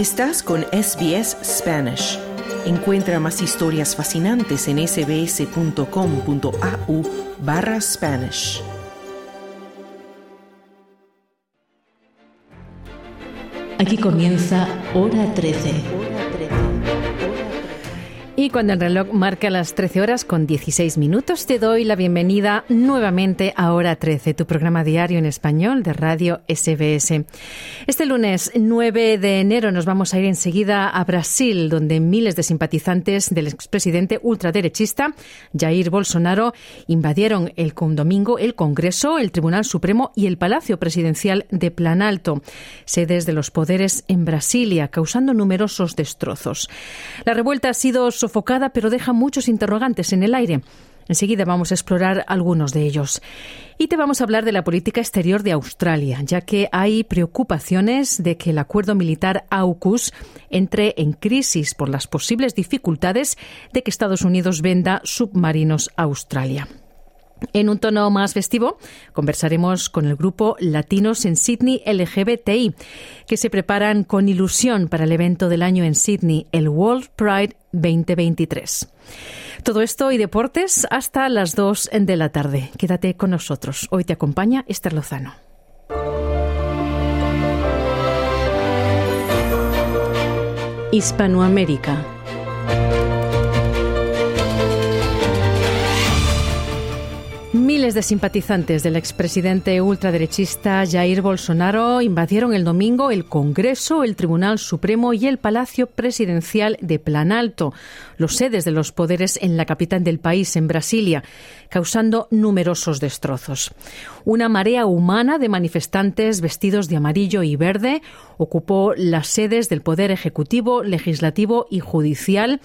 Estás con SBS Spanish. Encuentra más historias fascinantes en sbs.com.au barra Spanish. Aquí comienza Hora 13 y cuando el reloj marca las 13 horas con 16 minutos, te doy la bienvenida nuevamente a Hora 13, tu programa diario en español de Radio SBS. Este lunes 9 de enero nos vamos a ir enseguida a Brasil, donde miles de simpatizantes del expresidente ultraderechista Jair Bolsonaro invadieron el domingo el Congreso, el Tribunal Supremo y el Palacio Presidencial de Planalto, sedes de los poderes en Brasilia, causando numerosos destrozos. La revuelta ha sido sofocada, pero deja muchos interrogantes en el aire. Enseguida vamos a explorar algunos de ellos. Y te vamos a hablar de la política exterior de Australia, ya que hay preocupaciones de que el acuerdo militar AUKUS entre en crisis por las posibles dificultades de que Estados Unidos venda submarinos a Australia. En un tono más festivo, conversaremos con el grupo Latinos en Sydney LGBTI, que se preparan con ilusión para el evento del año en Sydney, el World Pride 2023. Todo esto y deportes hasta las 2 de la tarde. Quédate con nosotros. Hoy te acompaña Esther Lozano. Hispanoamérica Miles de simpatizantes del expresidente ultraderechista Jair Bolsonaro invadieron el domingo el Congreso, el Tribunal Supremo y el Palacio Presidencial de Planalto, los sedes de los poderes en la capital del país, en Brasilia, causando numerosos destrozos. Una marea humana de manifestantes vestidos de amarillo y verde ocupó las sedes del Poder Ejecutivo, Legislativo y Judicial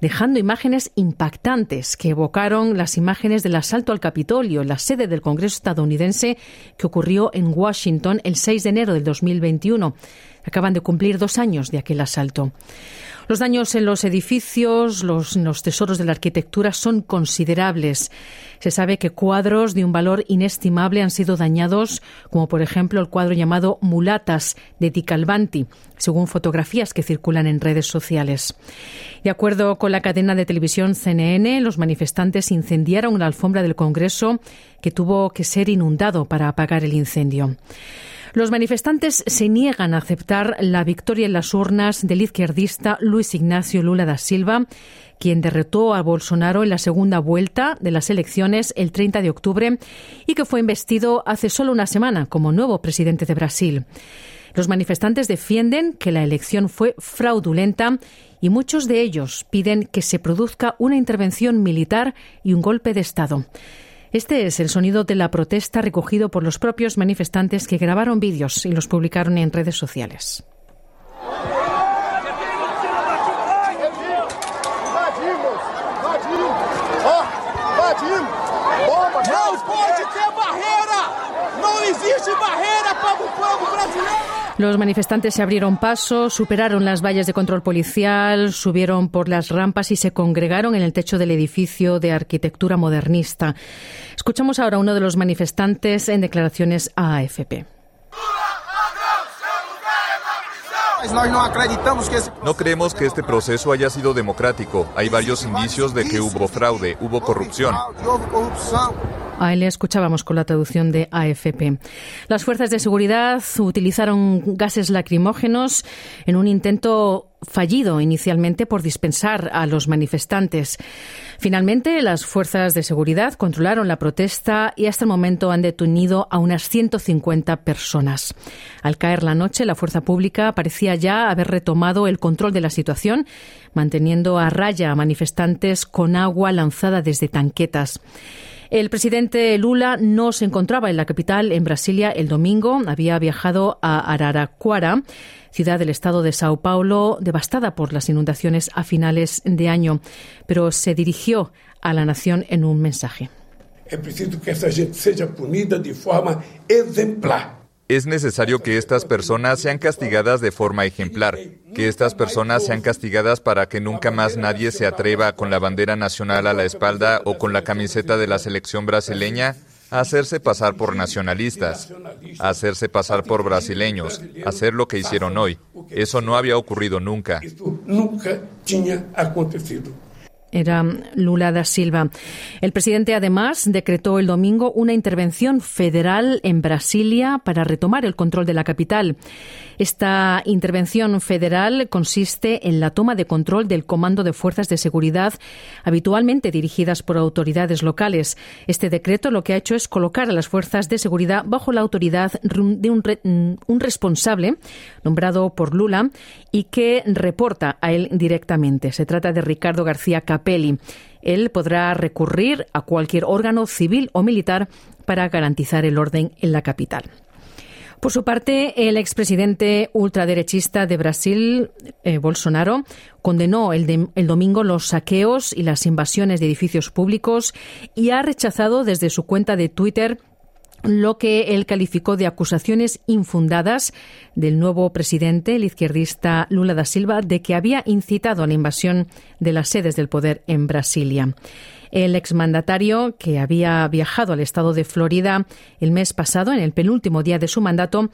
dejando imágenes impactantes que evocaron las imágenes del asalto al Capitolio, la sede del Congreso estadounidense que ocurrió en Washington el 6 de enero del 2021. Acaban de cumplir dos años de aquel asalto. Los daños en los edificios, los, los, tesoros de la arquitectura son considerables. Se sabe que cuadros de un valor inestimable han sido dañados, como por ejemplo el cuadro llamado Mulatas de Di Calvanti, según fotografías que circulan en redes sociales. De acuerdo con la cadena de televisión CNN, los manifestantes incendiaron la alfombra del Congreso que tuvo que ser inundado para apagar el incendio. Los manifestantes se niegan a aceptar la victoria en las urnas del izquierdista Luis Ignacio Lula da Silva, quien derrotó a Bolsonaro en la segunda vuelta de las elecciones el 30 de octubre y que fue investido hace solo una semana como nuevo presidente de Brasil. Los manifestantes defienden que la elección fue fraudulenta y muchos de ellos piden que se produzca una intervención militar y un golpe de Estado. Este es el sonido de la protesta recogido por los propios manifestantes que grabaron vídeos y los publicaron en redes sociales. Los manifestantes se abrieron paso, superaron las vallas de control policial, subieron por las rampas y se congregaron en el techo del edificio de arquitectura modernista. Escuchamos ahora uno de los manifestantes en declaraciones a AFP. No creemos que este proceso haya sido democrático. Hay varios indicios de que hubo fraude, hubo corrupción. A él escuchábamos con la traducción de AFP. Las fuerzas de seguridad utilizaron gases lacrimógenos en un intento fallido inicialmente por dispensar a los manifestantes. Finalmente, las fuerzas de seguridad controlaron la protesta y hasta el momento han detenido a unas 150 personas. Al caer la noche, la fuerza pública parecía ya haber retomado el control de la situación, manteniendo a raya a manifestantes con agua lanzada desde tanquetas. El presidente Lula no se encontraba en la capital, en Brasilia, el domingo. Había viajado a Araraquara, ciudad del estado de Sao Paulo, devastada por las inundaciones a finales de año, pero se dirigió a la nación en un mensaje. Es preciso que esta gente sea punida de forma exemplar. Es necesario que estas personas sean castigadas de forma ejemplar, que estas personas sean castigadas para que nunca más nadie se atreva con la bandera nacional a la espalda o con la camiseta de la selección brasileña hacerse pasar por nacionalistas, hacerse pasar por brasileños, hacer lo que hicieron hoy. Eso no había ocurrido nunca. Nunca acontecido era Lula da Silva. El presidente además decretó el domingo una intervención federal en Brasilia para retomar el control de la capital. Esta intervención federal consiste en la toma de control del Comando de Fuerzas de Seguridad habitualmente dirigidas por autoridades locales. Este decreto lo que ha hecho es colocar a las fuerzas de seguridad bajo la autoridad de un, un responsable nombrado por Lula y que reporta a él directamente. Se trata de Ricardo García Capelli. Él podrá recurrir a cualquier órgano civil o militar para garantizar el orden en la capital. Por su parte, el expresidente ultraderechista de Brasil, eh, Bolsonaro, condenó el, el, domingo los saqueos y las invasiones de edificios públicos y ha rechazado desde su cuenta de Twitter lo que él calificó de acusaciones infundadas del nuevo presidente, el izquierdista Lula da Silva, de que había incitado a la invasión de las sedes del poder en Brasilia. El exmandatario, que había viajado al estado de Florida el mes pasado, en el penúltimo día de su mandato,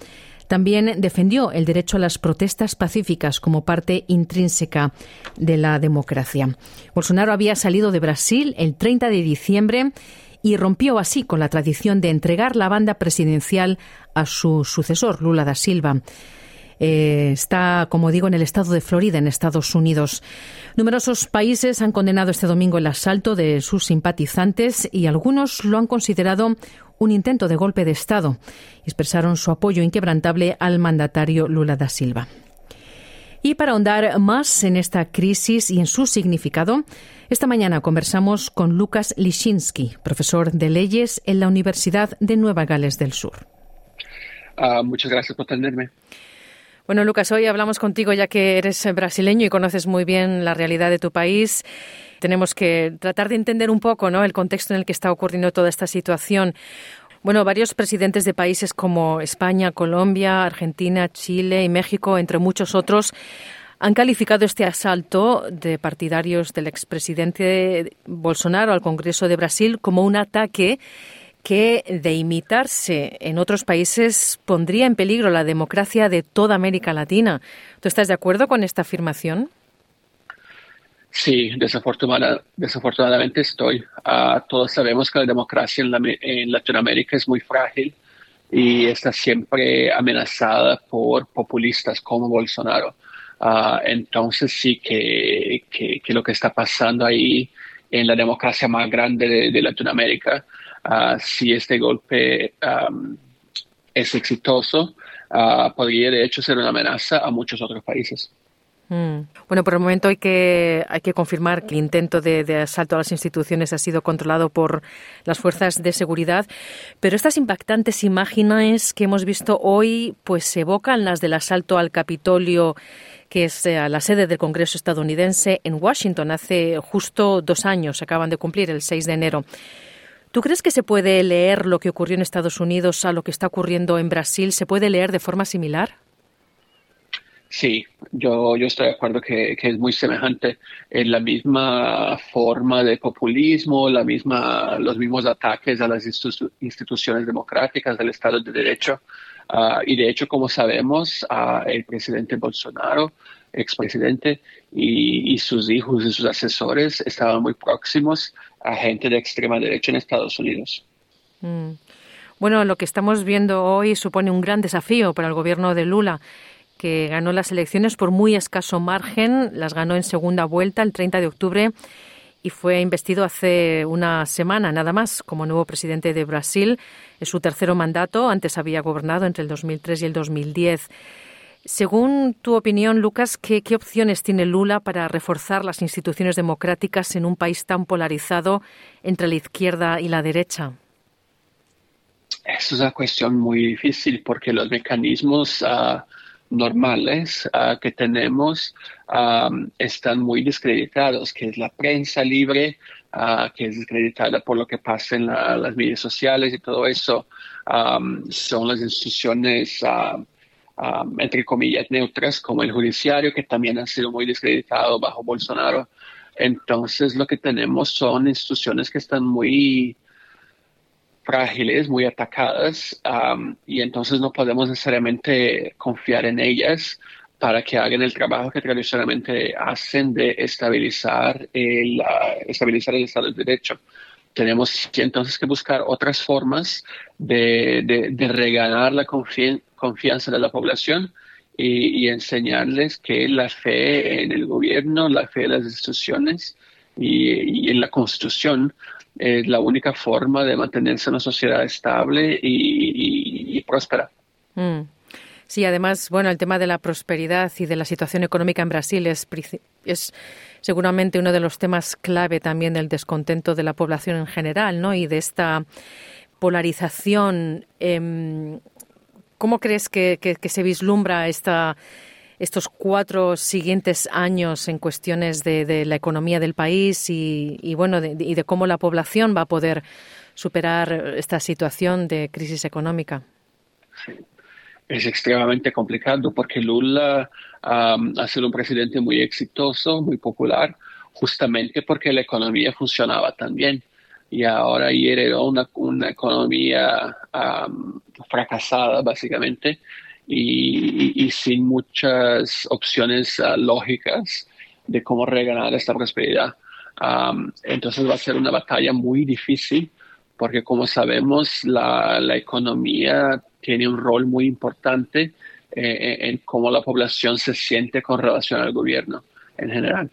también defendió el derecho a las protestas pacíficas como parte intrínseca de la democracia. Bolsonaro había salido de Brasil el 30 de diciembre y rompió así con la tradición de entregar la banda presidencial a su sucesor, Lula da Silva. Eh, está, como digo, en el estado de Florida, en Estados Unidos. Numerosos países han condenado este domingo el asalto de sus simpatizantes y algunos lo han considerado un intento de golpe de Estado. Expresaron su apoyo inquebrantable al mandatario Lula da Silva. Y para ahondar más en esta crisis y en su significado, esta mañana conversamos con Lucas Lishinsky, profesor de leyes en la Universidad de Nueva Gales del Sur. Ah, muchas gracias por tenerme. Bueno, Lucas, hoy hablamos contigo ya que eres brasileño y conoces muy bien la realidad de tu país. Tenemos que tratar de entender un poco ¿no? el contexto en el que está ocurriendo toda esta situación. Bueno, varios presidentes de países como España, Colombia, Argentina, Chile y México, entre muchos otros, han calificado este asalto de partidarios del expresidente Bolsonaro al Congreso de Brasil como un ataque que, de imitarse en otros países, pondría en peligro la democracia de toda América Latina. ¿Tú estás de acuerdo con esta afirmación? Sí, desafortunadamente estoy. Ah, todos sabemos que la democracia en, Latinoamérica es muy frágil y está siempre amenazada por populistas como Bolsonaro. Ah, entonces sí que, lo que está pasando ahí en la democracia más grande de, Latinoamérica, uh, si este golpe es exitoso, podría de hecho ser una amenaza a muchos otros países. Mm. Bueno, por el momento hay que, confirmar que el intento de, asalto a las instituciones ha sido controlado por las fuerzas de seguridad, pero estas impactantes imágenes que hemos visto hoy pues evocan las del asalto al Capitolio que es eh, la sede del Congreso estadounidense en Washington hace justo dos años, se acaban de cumplir el 6 de enero. ¿Tú crees que se puede leer lo que ocurrió en Estados Unidos a lo que está ocurriendo en Brasil? ¿Se puede leer de forma similar? Sí, yo, yo estoy de acuerdo que, es muy semejante en la misma forma de populismo, la misma, los mismos ataques a las instituciones democráticas del Estado de Derecho. Ah, y de hecho, como sabemos, uh, el presidente Bolsonaro, expresidente, y, y sus hijos y sus asesores estaban muy próximos a gente de extrema derecha en Estados Unidos. Mm. Bueno, lo que estamos viendo hoy supone un gran desafío para el gobierno de Lula que ganó las elecciones por muy escaso margen, las ganó en segunda vuelta el 30 de octubre y fue investido hace una semana nada más como nuevo presidente de Brasil. Es su tercero mandato, antes había gobernado entre el 2003 y el 2010. Según tu opinión, Lucas, ¿qué, ¿qué, opciones tiene Lula para reforzar las instituciones democráticas en un país tan polarizado entre la izquierda y la derecha? Es una cuestión muy difícil porque los mecanismos uh, normales uh, que tenemos um, están muy descreditados, que es la prensa libre, uh, que es descreditada por lo que pasa en la, las medias sociales y todo eso, um, son las instituciones, uh, um, entre comillas, neutras, como el judiciario, que también han sido muy descreditados bajo Bolsonaro. Entonces, lo que tenemos son instituciones que están muy frágiles, muy atacadas, y entonces no podemos necesariamente confiar en ellas para que hagan el trabajo que tradicionalmente hacen de estabilizar el, estabilizar el Estado de Derecho. Tenemos entonces que buscar otras formas de, de, reganar la confianza de la población y, enseñarles que la fe en el gobierno, la fe en las instituciones y, en la Constitución es la única forma de mantenerse una sociedad estable y, próspera. Mm. Sí, además, bueno, el tema de la prosperidad y de la situación económica en Brasil es, es seguramente uno de los temas clave también del descontento de la población en general, ¿no? Y de esta polarización. Em, ¿Cómo crees que, se vislumbra esta, estos cuatro siguientes años en cuestiones de, la economía del país y, bueno y de cómo la población va a poder superar esta situación de crisis económica? Es extremadamente complicado porque Lula ha sido un presidente muy exitoso, muy popular, justamente porque la economía funcionaba tan bien. Y ahora heredó una, una economía fracasada, básicamente, y, sin muchas opciones ah, lógicas de cómo reganar esta prosperidad. entonces va a ser una batalla muy difícil porque como sabemos la, la economía tiene un rol muy importante eh, en cómo la población se siente con relación al gobierno en general.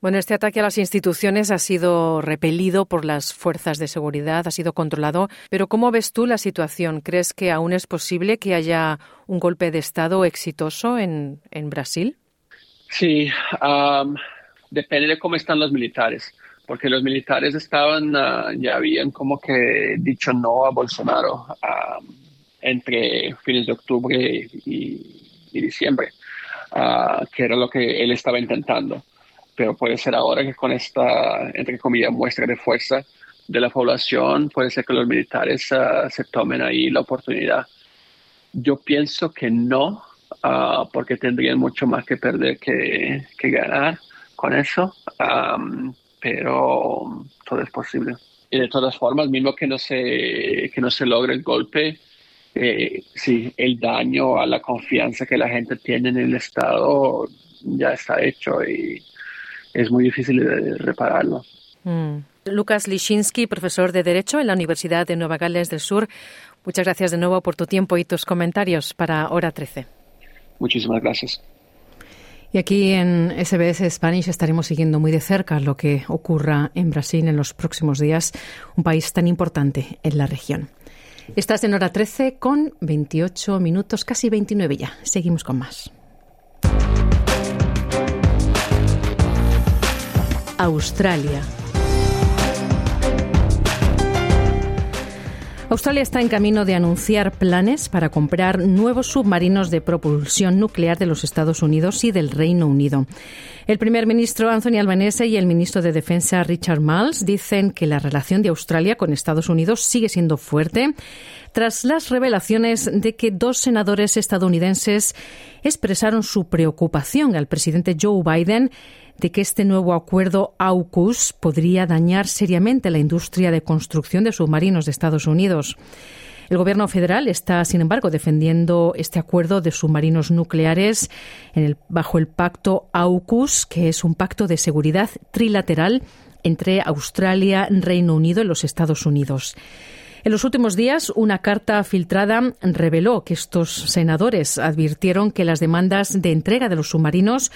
Bueno, este ataque a las instituciones ha sido repelido por las fuerzas de seguridad, ha sido controlado, pero ¿cómo ves tú la situación? ¿Crees que aún es posible que haya un golpe de Estado exitoso en, Brasil? Sí, depende de cómo están los militares, porque los militares estaban, ah, ya habían como que dicho no a Bolsonaro entre fines de octubre y, diciembre, uh, que era lo que él estaba intentando. Pero puede ser ahora que con esta, entre comillas, muestra de fuerza de la población, puede ser que los militares uh, se tomen ahí la oportunidad. Yo pienso que no, uh, porque tendrían mucho más que perder que, que ganar con eso, um, pero todo es posible. Y de todas formas, mismo que no se, que no se logre el golpe, eh, sí, el daño a la confianza que la gente tiene en el Estado ya está hecho y es muy difícil de repararlo. Mm. Lucas Lishinsky, profesor de Derecho en la Universidad de Nueva Gales del Sur, muchas gracias de nuevo por tu tiempo y tus comentarios para Hora 13. Muchísimas gracias. Y aquí en SBS Spanish estaremos siguiendo muy de cerca lo que ocurra en Brasil en los próximos días, un país tan importante en la región. Estás en hora 13 con 28 minutos, casi 29 ya. Seguimos con más. Australia. Australia está en camino de anunciar planes para comprar nuevos submarinos de propulsión nuclear de los Estados Unidos y del Reino Unido. El primer ministro Anthony Albanese y el ministro de Defensa Richard Marles dicen que la relación de Australia con Estados Unidos sigue siendo fuerte tras las revelaciones de que dos senadores estadounidenses expresaron su preocupación al presidente Joe Biden de que este nuevo acuerdo AUKUS podría dañar seriamente la industria de construcción de submarinos de Estados Unidos. El Gobierno federal está, sin embargo, defendiendo este acuerdo de submarinos nucleares bajo el pacto AUKUS, que es un pacto de seguridad trilateral entre Australia, Reino Unido y los Estados Unidos. En los últimos días, una carta filtrada reveló que estos senadores advirtieron que las demandas de entrega de los submarinos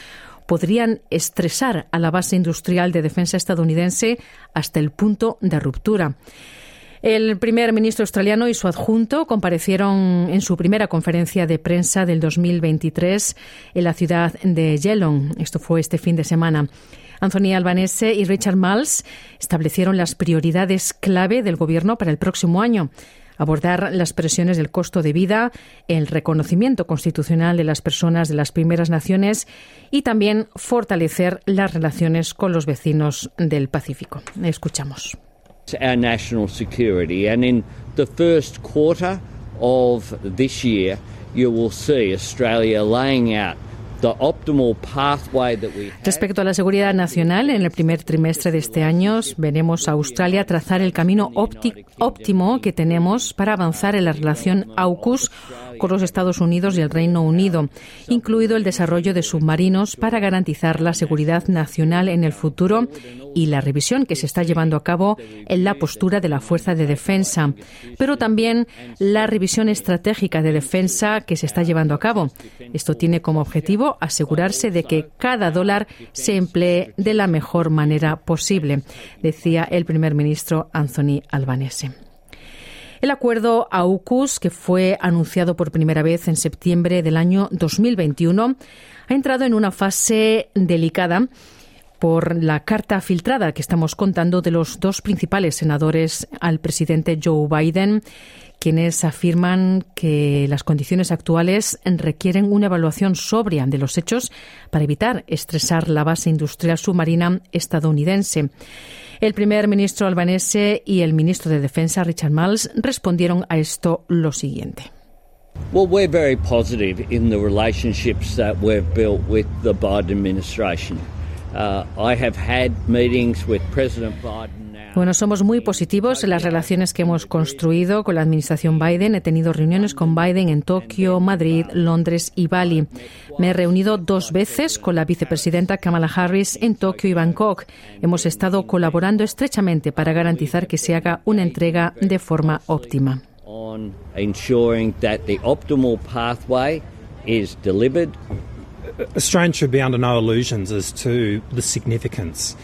podrían estresar a la base industrial de defensa estadounidense hasta el punto de ruptura. El primer ministro australiano y su adjunto comparecieron en su primera conferencia de prensa del 2023 en la ciudad de Geelong. Esto fue este fin de semana. Anthony Albanese y Richard Miles establecieron las prioridades clave del gobierno para el próximo año abordar las presiones del costo de vida, el reconocimiento constitucional de las personas de las primeras naciones y también fortalecer las relaciones con los vecinos del Pacífico. Escuchamos. Our national security and in the first quarter of this year you will see Australia laying out Respecto a la seguridad nacional, en el primer trimestre de este año veremos a Australia trazar el camino óptimo que tenemos para avanzar en la relación AUKUS con los Estados Unidos y el Reino Unido, incluido el desarrollo de submarinos para garantizar la seguridad nacional en el futuro y la revisión que se está llevando a cabo en la postura de la Fuerza de Defensa, pero también la revisión estratégica de defensa que se está llevando a cabo. Esto tiene como objetivo asegurarse de que cada dólar se emplee de la mejor manera posible, decía el primer ministro Anthony Albanese. El acuerdo AUKUS, que fue anunciado por primera vez en septiembre del año 2021, ha entrado en una fase delicada por la carta filtrada que estamos contando de los dos principales senadores al presidente Joe Biden, quienes afirman que las condiciones actuales requieren una evaluación sobria de los hechos para evitar estresar la base industrial submarina estadounidense. El primer ministro albanese y el ministro de Defensa, Richard Marles, respondieron a esto lo siguiente. Well, we're very positive in the relationships that we've built with the Biden administration. Uh, I have had meetings with President Biden. Bueno, somos muy positivos en las relaciones que hemos construido con la administración Biden. He tenido reuniones con Biden en Tokio, Madrid, Londres y Bali. Me he reunido dos veces con la vicepresidenta Kamala Harris en Tokio y Bangkok. Hemos estado colaborando estrechamente para garantizar que se haga una entrega de forma óptima. Australia should be under no illusions as to the significance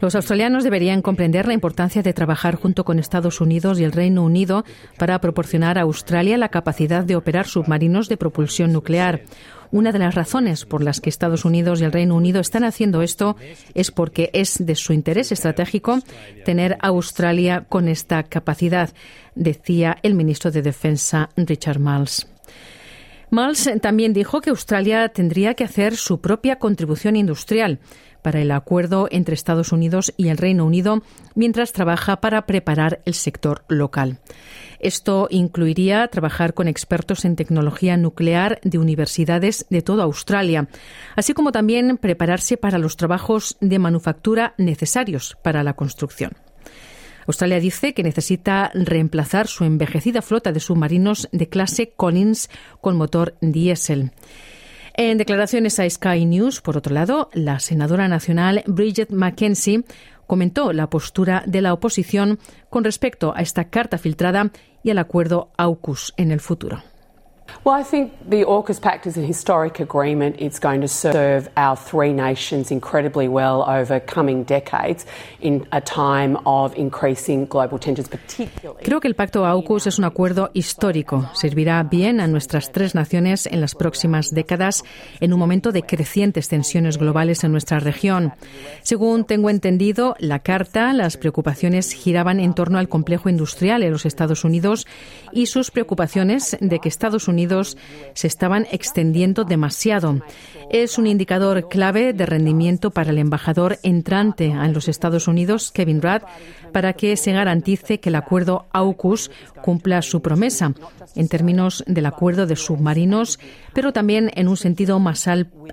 los australianos deberían comprender la importancia de trabajar junto con Estados Unidos y el Reino Unido para proporcionar a Australia la capacidad de operar submarinos de propulsión nuclear. Una de las razones por las que Estados Unidos y el Reino Unido están haciendo esto es porque es de su interés estratégico tener a Australia con esta capacidad, decía el ministro de Defensa Richard Marles. Miles también dijo que Australia tendría que hacer su propia contribución industrial para el acuerdo entre Estados Unidos y el Reino Unido mientras trabaja para preparar el sector local. Esto incluiría trabajar con expertos en tecnología nuclear de universidades de toda Australia, así como también prepararse para los trabajos de manufactura necesarios para la construcción. Australia dice que necesita reemplazar su envejecida flota de submarinos de clase Collins con motor diésel. En declaraciones a Sky News, por otro lado, la senadora nacional Bridget McKenzie comentó la postura de la oposición con respecto a esta carta filtrada y al acuerdo AUKUS en el futuro. Well, I think the AUKUS Pact is a historic agreement. It's going to serve our three nations incredibly well over coming decades in a time of increasing global tensions, particularly. Creo que el Pacto AUKUS es un acuerdo histórico. Servirá bien a nuestras tres naciones en las próximas décadas en un momento de crecientes tensiones globales en nuestra región. Según tengo entendido, la carta, las preocupaciones giraban en torno al complejo industrial en los Estados Unidos y sus preocupaciones de que Estados Unidos se estaban extendiendo demasiado. Es un indicador clave de rendimiento para el embajador entrante en los Estados Unidos, Kevin Rudd, para que se garantice que el acuerdo AUKUS cumpla su promesa en términos del acuerdo de submarinos, pero también en un sentido más,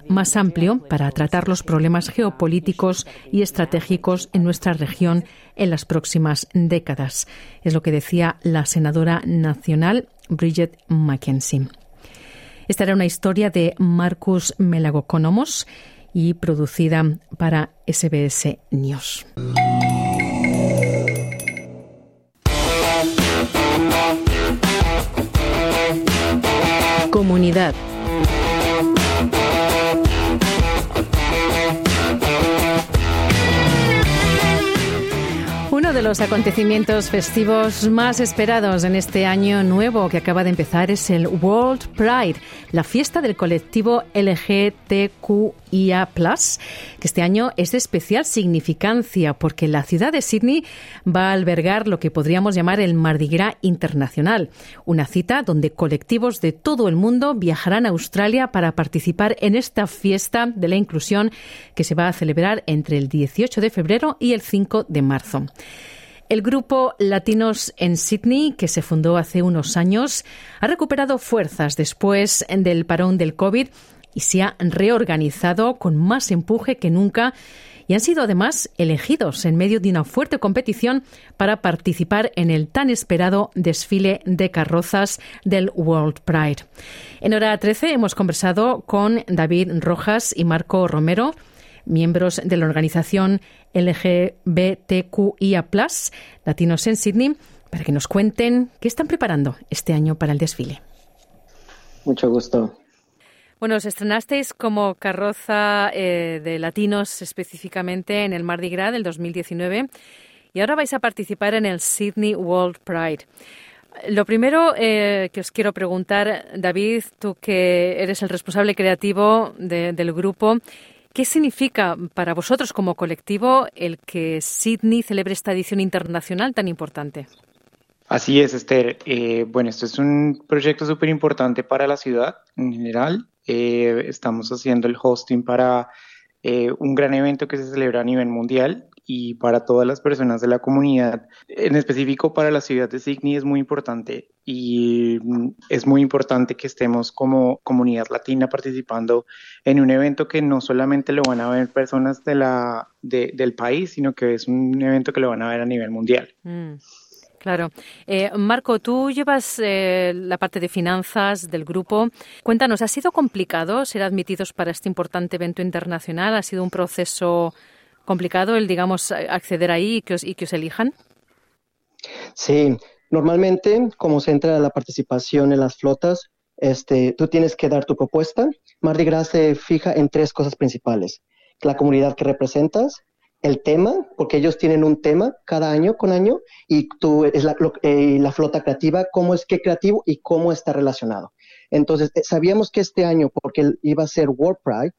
más amplio para tratar los problemas geopolíticos y estratégicos en nuestra región en las próximas décadas. Es lo que decía la senadora nacional Bridget Mackenzie. Esta era una historia de Marcus Melagoconomos y producida para SBS News. Comunidad de los acontecimientos festivos más esperados en este año nuevo que acaba de empezar es el World Pride, la fiesta del colectivo LGTQIA, que este año es de especial significancia porque la ciudad de Sydney va a albergar lo que podríamos llamar el Mardi Gras Internacional, una cita donde colectivos de todo el mundo viajarán a Australia para participar en esta fiesta de la inclusión que se va a celebrar entre el 18 de febrero y el 5 de marzo. El grupo Latinos en Sydney, que se fundó hace unos años, ha recuperado fuerzas después del parón del COVID y se ha reorganizado con más empuje que nunca y han sido además elegidos en medio de una fuerte competición para participar en el tan esperado desfile de carrozas del World Pride. En hora 13 hemos conversado con David Rojas y Marco Romero miembros de la organización LGBTQIA, Latinos en Sydney, para que nos cuenten qué están preparando este año para el desfile. Mucho gusto. Bueno, os estrenasteis como carroza eh, de latinos específicamente en el Mardi Gras del 2019 y ahora vais a participar en el Sydney World Pride. Lo primero eh, que os quiero preguntar, David, tú que eres el responsable creativo del grupo, ¿Qué significa para vosotros como colectivo el que Sydney celebre esta edición internacional tan importante? Así es, Esther. Eh, bueno, esto es un proyecto súper importante para la ciudad en general. Eh, estamos haciendo el hosting para eh, un gran evento que se celebra a nivel mundial y para todas las personas de la comunidad, en específico para la ciudad de Sydney, es muy importante y mm, es muy importante que estemos como comunidad latina participando en un evento que no solamente lo van a ver personas de la, del país, sino que es un evento que lo van a ver a nivel mundial. Mm, claro. Eh, Marco, tú llevas eh, la parte de finanzas del grupo. Cuéntanos, ¿ha sido complicado ser admitidos para este importante evento internacional? ¿Ha sido un proceso complicado el, digamos, acceder ahí y que os, y que os elijan? Sí, normalmente, como se entra la participación en las flotas, este, tú tienes que dar tu propuesta. Mardi Gras se fija en tres cosas principales. La comunidad que representas, el tema, porque ellos tienen un tema cada año con año, y tú es la, eh, flota creativa, cómo es que creativo y cómo está relacionado. Entonces, eh, sabíamos que este año, porque iba a ser World Pride,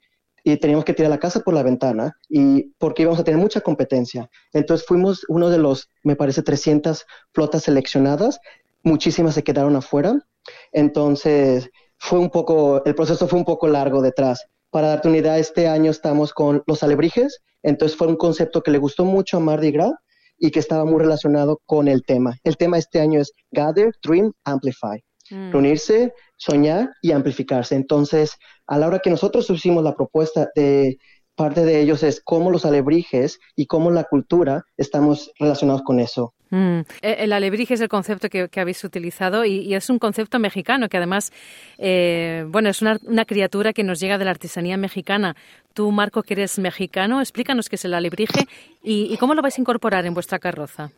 y teníamos que tirar la casa por la ventana y porque íbamos a tener mucha competencia. Entonces fuimos uno de los, me parece, 300 flotas seleccionadas, muchísimas se quedaron afuera. Entonces fue un poco, el proceso fue un poco largo detrás. Para darte una idea, este año estamos con los alebrijes, entonces fue un concepto que le gustó mucho a Mardi Gras y que estaba muy relacionado con el tema. El tema este año es Gather, Dream, Amplify. Mm. Reunirse, soñar y amplificarse. Entonces, a la hora que nosotros hicimos la propuesta de parte de ellos es cómo los alebrijes y cómo la cultura estamos relacionados con eso. Mm. E, el alebrije es el concepto que, habéis utilizado y, es un concepto mexicano que además, eh, bueno, es una, criatura que nos llega de la artesanía mexicana. Tú, Marco, que eres mexicano, explícanos qué es el alebrije y cómo lo vais a incorporar en vuestra carroza.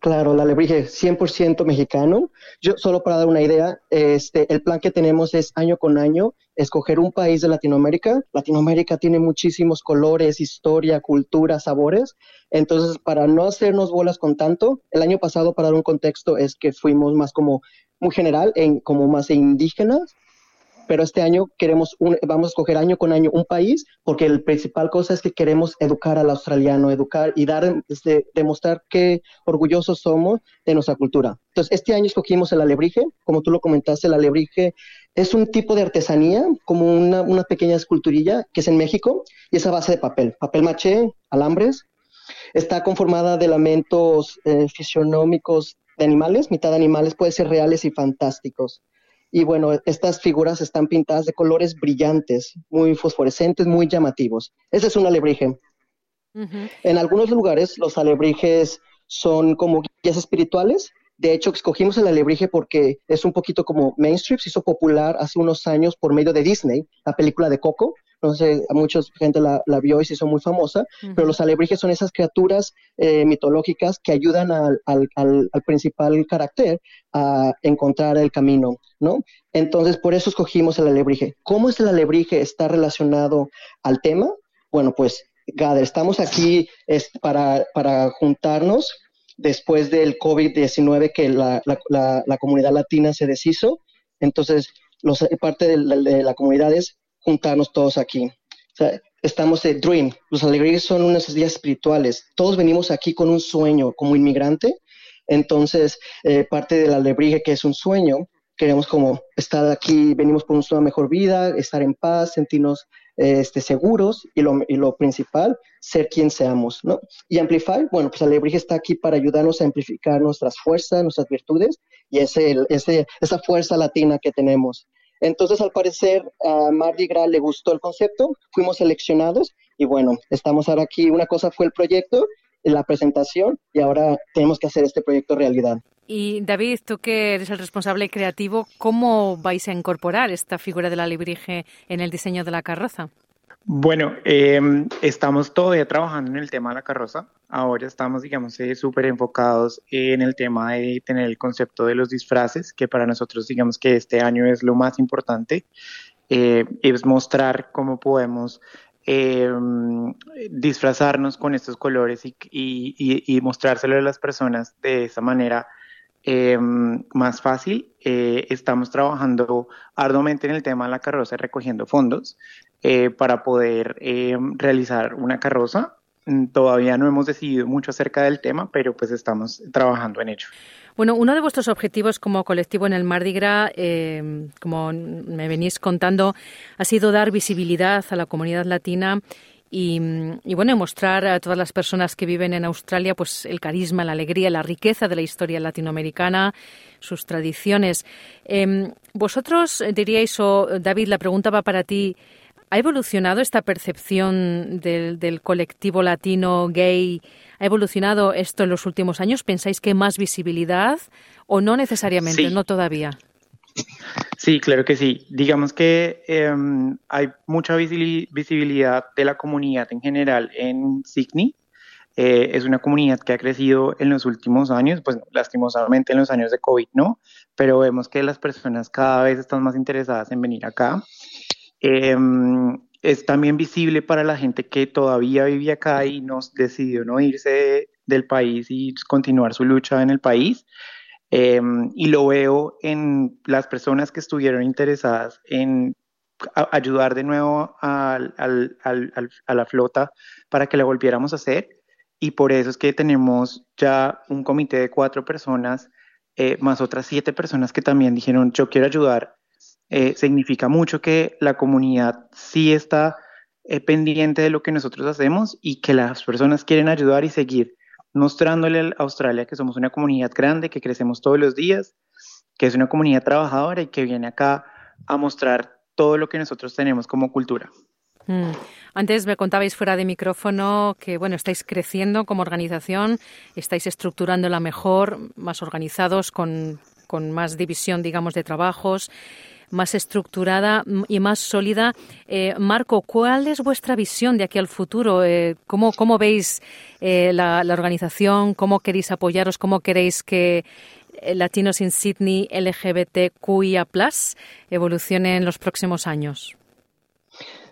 Claro, la alebrije 100% mexicano. Yo solo para dar una idea, este, el plan que tenemos es año con año escoger un país de Latinoamérica. Latinoamérica tiene muchísimos colores, historia, cultura, sabores. Entonces, para no hacernos bolas con tanto, el año pasado, para dar un contexto, es que fuimos más como muy general, en, como más indígenas pero este año queremos, vamos a escoger año con año un país, porque la principal cosa es que queremos educar al australiano, educar y dar, este, demostrar qué orgullosos somos de nuestra cultura. Entonces, este año escogimos el alebrije, como tú lo comentaste, el alebrije es un tipo de artesanía, como una, una pequeña esculturilla que es en México, y es a base de papel, papel maché, alambres. Está conformada de elementos eh, fisionómicos de animales, mitad de animales, puede ser reales y fantásticos. Y bueno, estas figuras están pintadas de colores brillantes, muy fosforescentes, muy llamativos. Ese es un alebrije. En algunos lugares los alebrijes son como guías espirituales. De hecho, escogimos el alebrije porque es un poquito como mainstream, se hizo popular hace unos años por medio de Disney, la película de Coco no sé, a mucha gente la, vio y se hizo muy famosa, pero los alebrijes son esas criaturas eh, mitológicas que ayudan al, principal carácter a encontrar el camino, ¿no? Entonces, por eso escogimos el alebrije. ¿Cómo es el alebrije está relacionado al tema? Bueno, pues, Gader, estamos aquí es para, para juntarnos después del COVID-19 que la, comunidad latina se deshizo. Entonces, los, parte de la, de la comunidad es juntarnos todos aquí. estamos de Dream. Los alegrías son unas días espirituales. Todos venimos aquí con un sueño como inmigrante. Entonces, eh, parte de la alebrije que es un sueño, queremos como estar aquí, venimos por una mejor vida, estar en paz, sentirnos este, seguros y lo, y lo principal, ser quien seamos, ¿no? Y Amplify, bueno, pues Alebrije está aquí para ayudarnos a amplificar nuestras fuerzas, nuestras virtudes y ese, ese, esa fuerza latina que tenemos. Entonces, al parecer, a Mardi Gras le gustó el concepto, fuimos seleccionados y bueno, estamos ahora aquí. Una cosa fue el proyecto, la presentación y ahora tenemos que hacer este proyecto realidad. Y David, tú que eres el responsable creativo, ¿cómo vais a incorporar esta figura de la librige en el diseño de la carroza? Bueno, em, estamos todavía trabajando en el tema de la carroza. Ahora estamos, digamos, eh, súper enfocados en el tema de tener el concepto de los disfraces, que para nosotros, digamos que este año es lo más importante. Eh, es mostrar cómo podemos em, disfrazarnos con estos colores y, y, mostrárselo a las personas de esa manera em, más fácil. Eh, estamos trabajando arduamente en el tema de la carroza, recogiendo fondos. Eh, para poder eh, realizar una carroza. Mm, todavía no hemos decidido mucho acerca del tema, pero pues estamos trabajando en ello. Bueno, uno de vuestros objetivos como colectivo en el Mardi Gras, eh, como me venís contando, ha sido dar visibilidad a la comunidad latina y, bueno, mostrar a todas las personas que viven en Australia pues el carisma, la alegría, la riqueza de la historia latinoamericana, sus tradiciones. Em, vosotros diríais, o David, la pregunta va para ti, ¿Ha evolucionado esta percepción del, colectivo latino gay? ¿Ha evolucionado esto en los últimos años? ¿Pensáis que más visibilidad o no necesariamente, no todavía? Sí, claro que sí. Digamos que em, hay mucha visibilidad de la comunidad en general en Sydney. Eh, es una comunidad que ha crecido en los últimos años, pues lastimosamente en los años de COVID, ¿no? Pero vemos que las personas cada vez están más interesadas en venir acá. Em, es también visible para la gente que todavía vive acá y nos decidió no irse del país y continuar su lucha en el país. Em, y lo veo en las personas que estuvieron interesadas en ayudar de nuevo a la flota para que la volviéramos a hacer. Y por eso es que tenemos ya un comité de cuatro personas, eh, más otras siete personas que también dijeron, yo quiero ayudar eh, significa mucho que la comunidad sí está eh, pendiente de lo que nosotros hacemos y que las personas quieren ayudar y seguir mostrándole a Australia que somos una comunidad grande, que crecemos todos los días, que es una comunidad trabajadora y que viene acá a mostrar todo lo que nosotros tenemos como cultura. Mm. Antes me contabais fuera de micrófono que bueno estáis creciendo como organización, estáis estructurándola mejor, más organizados, con, con más división, digamos, de trabajos más estructurada y más sólida. Eh, Marco, ¿cuál es vuestra visión de aquí al futuro? Eh, ¿cómo, ¿cómo, veis eh, la, organización? ¿Cómo queréis apoyaros? ¿Cómo queréis que Latinos in Sydney LGBTQIA evolucione en los próximos años?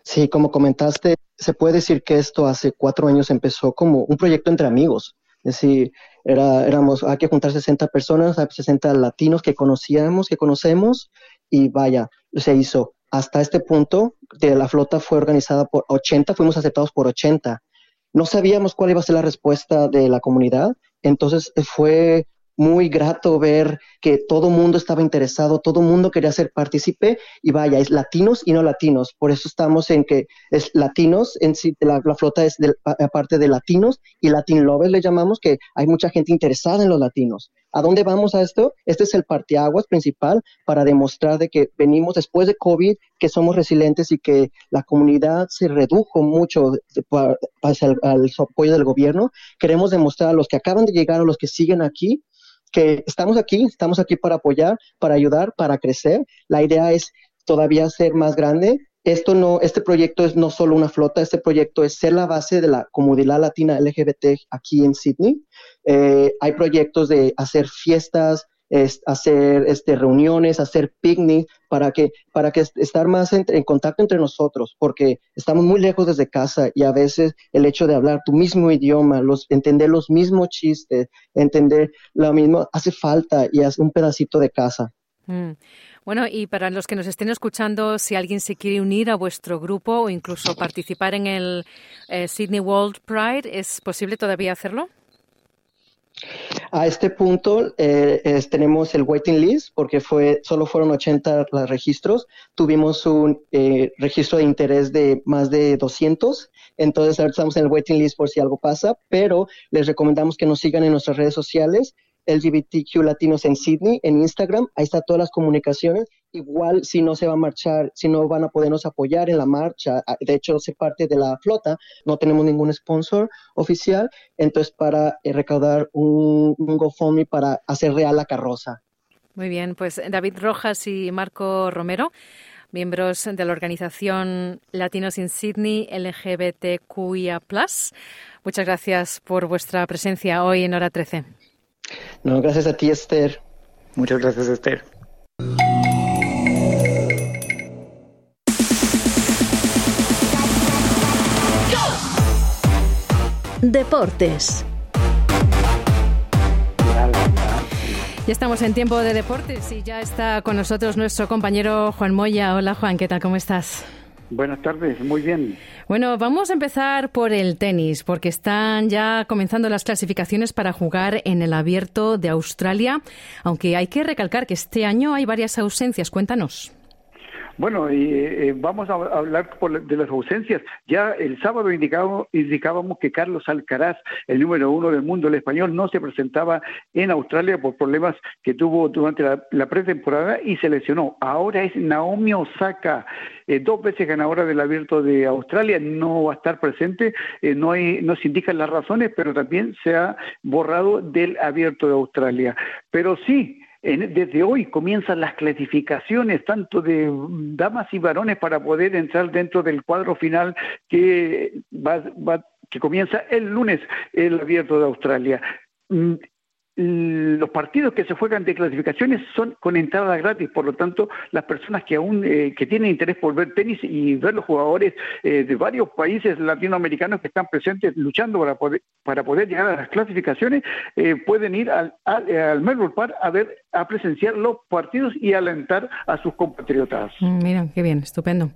Sí, como comentaste, se puede decir que esto hace cuatro años empezó como un proyecto entre amigos. Es decir, era, éramos, hay que juntar 60 personas, 60 latinos que conocíamos, que conocemos, y vaya, se hizo. Hasta este punto, de la flota fue organizada por 80, fuimos aceptados por 80. No sabíamos cuál iba a ser la respuesta de la comunidad, entonces fue muy grato ver que todo mundo estaba interesado, todo mundo quería ser partícipe y vaya, es latinos y no latinos. Por eso estamos en que es latinos, en sí, la, flota es aparte de latinos y Latin Lovers le llamamos, que hay mucha gente interesada en los latinos. ¿A dónde vamos a esto? Este es el parteaguas principal para demostrar de que venimos después de COVID, que somos resilientes y que la comunidad se redujo mucho hacia el, al apoyo del gobierno. Queremos demostrar a los que acaban de llegar o los que siguen aquí que estamos aquí, estamos aquí para apoyar, para ayudar, para crecer. La idea es todavía ser más grande. Esto no, este proyecto es no solo una flota, este proyecto es ser la base de la comunidad latina LGBT aquí en Sydney. Eh, hay proyectos de hacer fiestas, hacer este, reuniones, hacer picnic, para que, para que estar más en, contacto entre nosotros, porque estamos muy lejos desde casa y a veces el hecho de hablar tu mismo idioma, los, entender los mismos chistes, entender lo mismo, hace falta y hace un pedacito de casa. Mm. Bueno, y para los que nos estén escuchando, si alguien se quiere unir a vuestro grupo o incluso participar en el eh, Sydney World Pride, ¿es posible todavía hacerlo? A este punto eh, tenemos el waiting list porque fue, solo fueron 80 los registros. Tuvimos un eh, registro de interés de más de 200. Entonces ahora estamos en el waiting list por si algo pasa, pero les recomendamos que nos sigan en nuestras redes sociales LGBTQ Latinos en Sydney, en Instagram, ahí está todas las comunicaciones. Igual si no se va a marchar, si no van a podernos apoyar en la marcha, ah, de hecho se parte de la flota, no tenemos ningún sponsor oficial, entonces para eh, recaudar un, un GoFundMe para hacer real la carroza. Muy bien, pues David Rojas y Marco Romero miembros de la organización Latinos in Sydney LGBTQIA. Muchas gracias por vuestra presencia hoy en Hora 13. No, gracias a ti, Esther. Muchas gracias, Esther. Deportes. Ya estamos en tiempo de deportes y ya está con nosotros nuestro compañero Juan Moya. Hola Juan, ¿qué tal? ¿Cómo estás? Buenas tardes, muy bien. Bueno, vamos a empezar por el tenis, porque están ya comenzando las clasificaciones para jugar en el abierto de Australia, aunque hay que recalcar que este año hay varias ausencias. Cuéntanos. Bueno, eh, vamos a hablar de las ausencias. Ya el sábado indicábamos, indicábamos que Carlos Alcaraz, el número uno del mundo, el español, no se presentaba en Australia por problemas que tuvo durante la, pretemporada y se lesionó. Ahora es Naomi Osaka, eh, dos veces ganadora del Abierto de Australia, no va a estar presente. Eh, no, hay, no se indican las razones, pero también se ha borrado del Abierto de Australia. Pero sí, desde hoy comienzan las clasificaciones tanto de damas y varones para poder entrar dentro del cuadro final que va, que comienza el lunes el abierto de Australia. Los partidos que se juegan de clasificaciones son con entrada gratis, por lo tanto, las personas que aún eh, que tienen interés por ver tenis y ver los jugadores eh, de varios países latinoamericanos que están presentes luchando para poder, para poder llegar a las clasificaciones, eh, pueden ir al, al, Melbourne Park a ver, a presenciar los partidos y alentar a sus compatriotas. Mm, mira, qué bien, estupendo.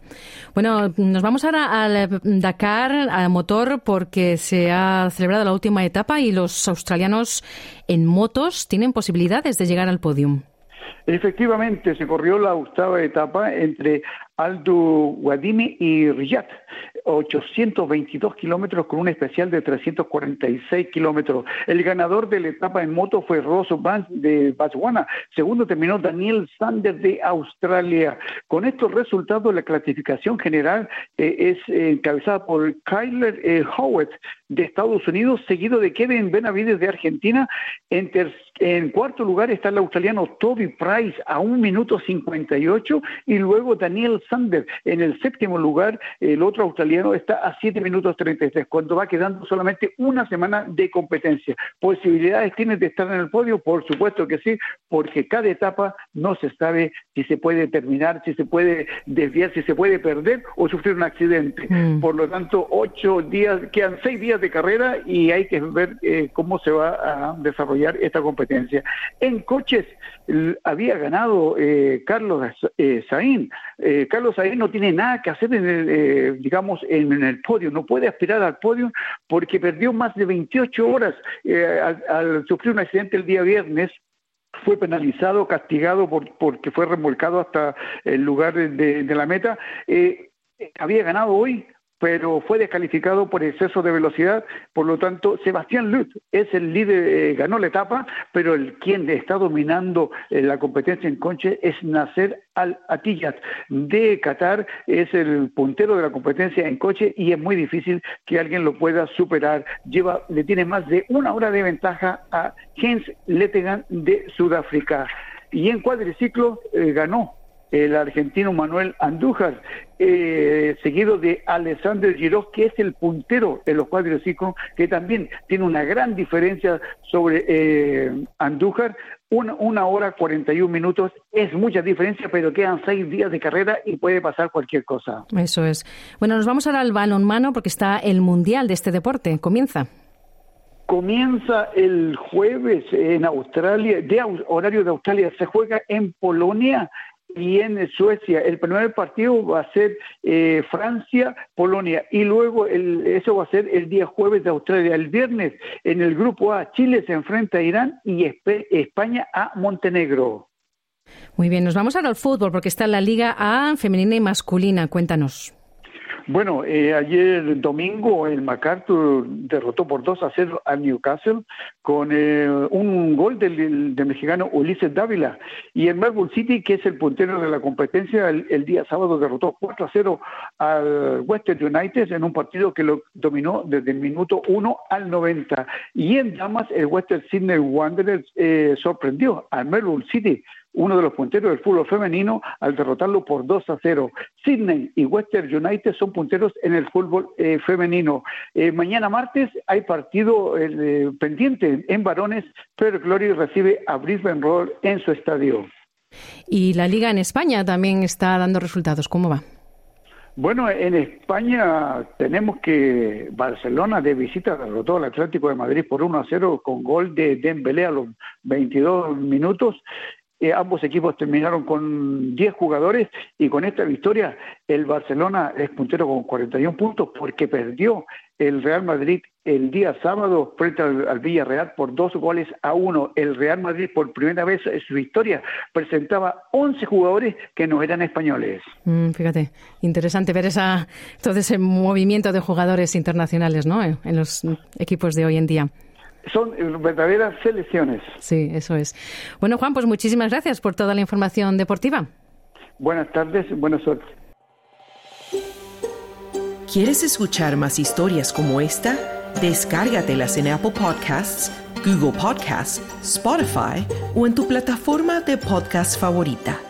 Bueno, nos vamos ahora al Dakar, a motor, porque se ha celebrado la última etapa y los australianos en motos tienen posibilidades de llegar al podium. Efectivamente, se corrió la octava etapa entre Aldo Guadimi y Riyadh, 822 kilómetros con un especial de 346 kilómetros. El ganador de la etapa en moto fue Rosso Vance de Botswana. Segundo terminó Daniel Sanders de Australia. Con estos resultados, la clasificación general eh, es eh, encabezada por Kyler eh, Howard de Estados Unidos, seguido de Kevin Benavides de Argentina. En, en cuarto lugar está el australiano Toby Price a un minuto 58 y luego Daniel Sander. En el séptimo lugar, el otro australiano está a 7 minutos 33, cuando va quedando solamente una semana de competencia. ¿Posibilidades tiene de estar en el podio? Por supuesto que sí, porque cada etapa no se sabe si se puede terminar, si se puede desviar, si se puede perder o sufrir un accidente. Mm. Por lo tanto, ocho días, quedan seis días de carrera y hay que ver eh, cómo se va a desarrollar esta competencia. En coches había ganado eh, Carlos eh, Saín. Eh, Carlos Sainz no tiene nada que hacer, en el, eh, digamos, en, el podio, no puede aspirar al podio porque perdió más de 28 horas eh, al, sufrir un accidente el día viernes fue penalizado, castigado por, porque fue remolcado hasta el lugar de la meta. había ganado hoy pero fue descalificado por exceso de velocidad. Por lo tanto, Sebastián Lutz es el líder, eh, ganó la etapa, pero el quien está dominando eh, la competencia en conche es Nasser Al-Attiyat de Qatar, es el puntero de la competencia en coche y es muy difícil que alguien lo pueda superar. Lleva, le tiene más de una hora de ventaja a Jens Lettegan de Sudáfrica. Y en cuadriciclo eh, ganó el argentino Manuel Andújar, eh, seguido de Alexander Giroz, que es el puntero de los cuadriciclos, que también tiene una gran diferencia sobre eh, Andújar. Una, una hora 41 minutos es mucha diferencia, pero quedan seis días de carrera y puede pasar cualquier cosa. Eso es. Bueno, nos vamos ahora al balonmano porque está el mundial de este deporte. Comienza comienza el jueves en Australia, de horario de Australia, se juega en Polonia y en Suecia. El primer partido va a ser eh, Francia-Polonia y luego el, eso va a ser el día jueves de Australia. El viernes en el grupo A, Chile se enfrenta a Irán y España a Montenegro. Muy bien, nos vamos ahora al fútbol porque está la Liga A femenina y masculina. Cuéntanos. Bueno, eh, ayer domingo el MacArthur derrotó por 2 a 0 al Newcastle con eh, un gol del, mexicano Ulises Dávila. Y el Melbourne City, que es el puntero de la competencia, el, día sábado derrotó 4 a 0 al Western United en un partido que lo dominó desde el minuto 1 al 90. Y en damas, el Western Sydney Wanderers eh, sorprendió al Melbourne City uno de los punteros del fútbol femenino, al derrotarlo por 2 a 0. Sydney y Western United son punteros en el fútbol eh, femenino. Eh, mañana martes hay partido eh, pendiente en varones, pero Glory recibe a Brisbane Roar en su estadio. Y la liga en España también está dando resultados. ¿Cómo va? Bueno, en España tenemos que Barcelona de visita derrotó al Atlético de Madrid por 1 a 0 con gol de Dembélé a los 22 minutos eh, ambos equipos terminaron con 10 jugadores y con esta victoria el Barcelona es puntero con 41 puntos porque perdió el Real Madrid el día sábado frente al, Villarreal por dos goles a uno. El Real Madrid por primera vez en su historia presentaba 11 jugadores que no eran españoles. Mm, fíjate, interesante ver esa, todo ese movimiento de jugadores internacionales ¿no? en los equipos de hoy en día son verdaderas selecciones. Sí, eso es. Bueno, Juan, pues muchísimas gracias por toda la información deportiva. Buenas tardes, buena suerte. ¿Quieres escuchar más historias como esta? Descárgatelas en Apple Podcasts, Google Podcasts, Spotify o en tu plataforma de podcast favorita.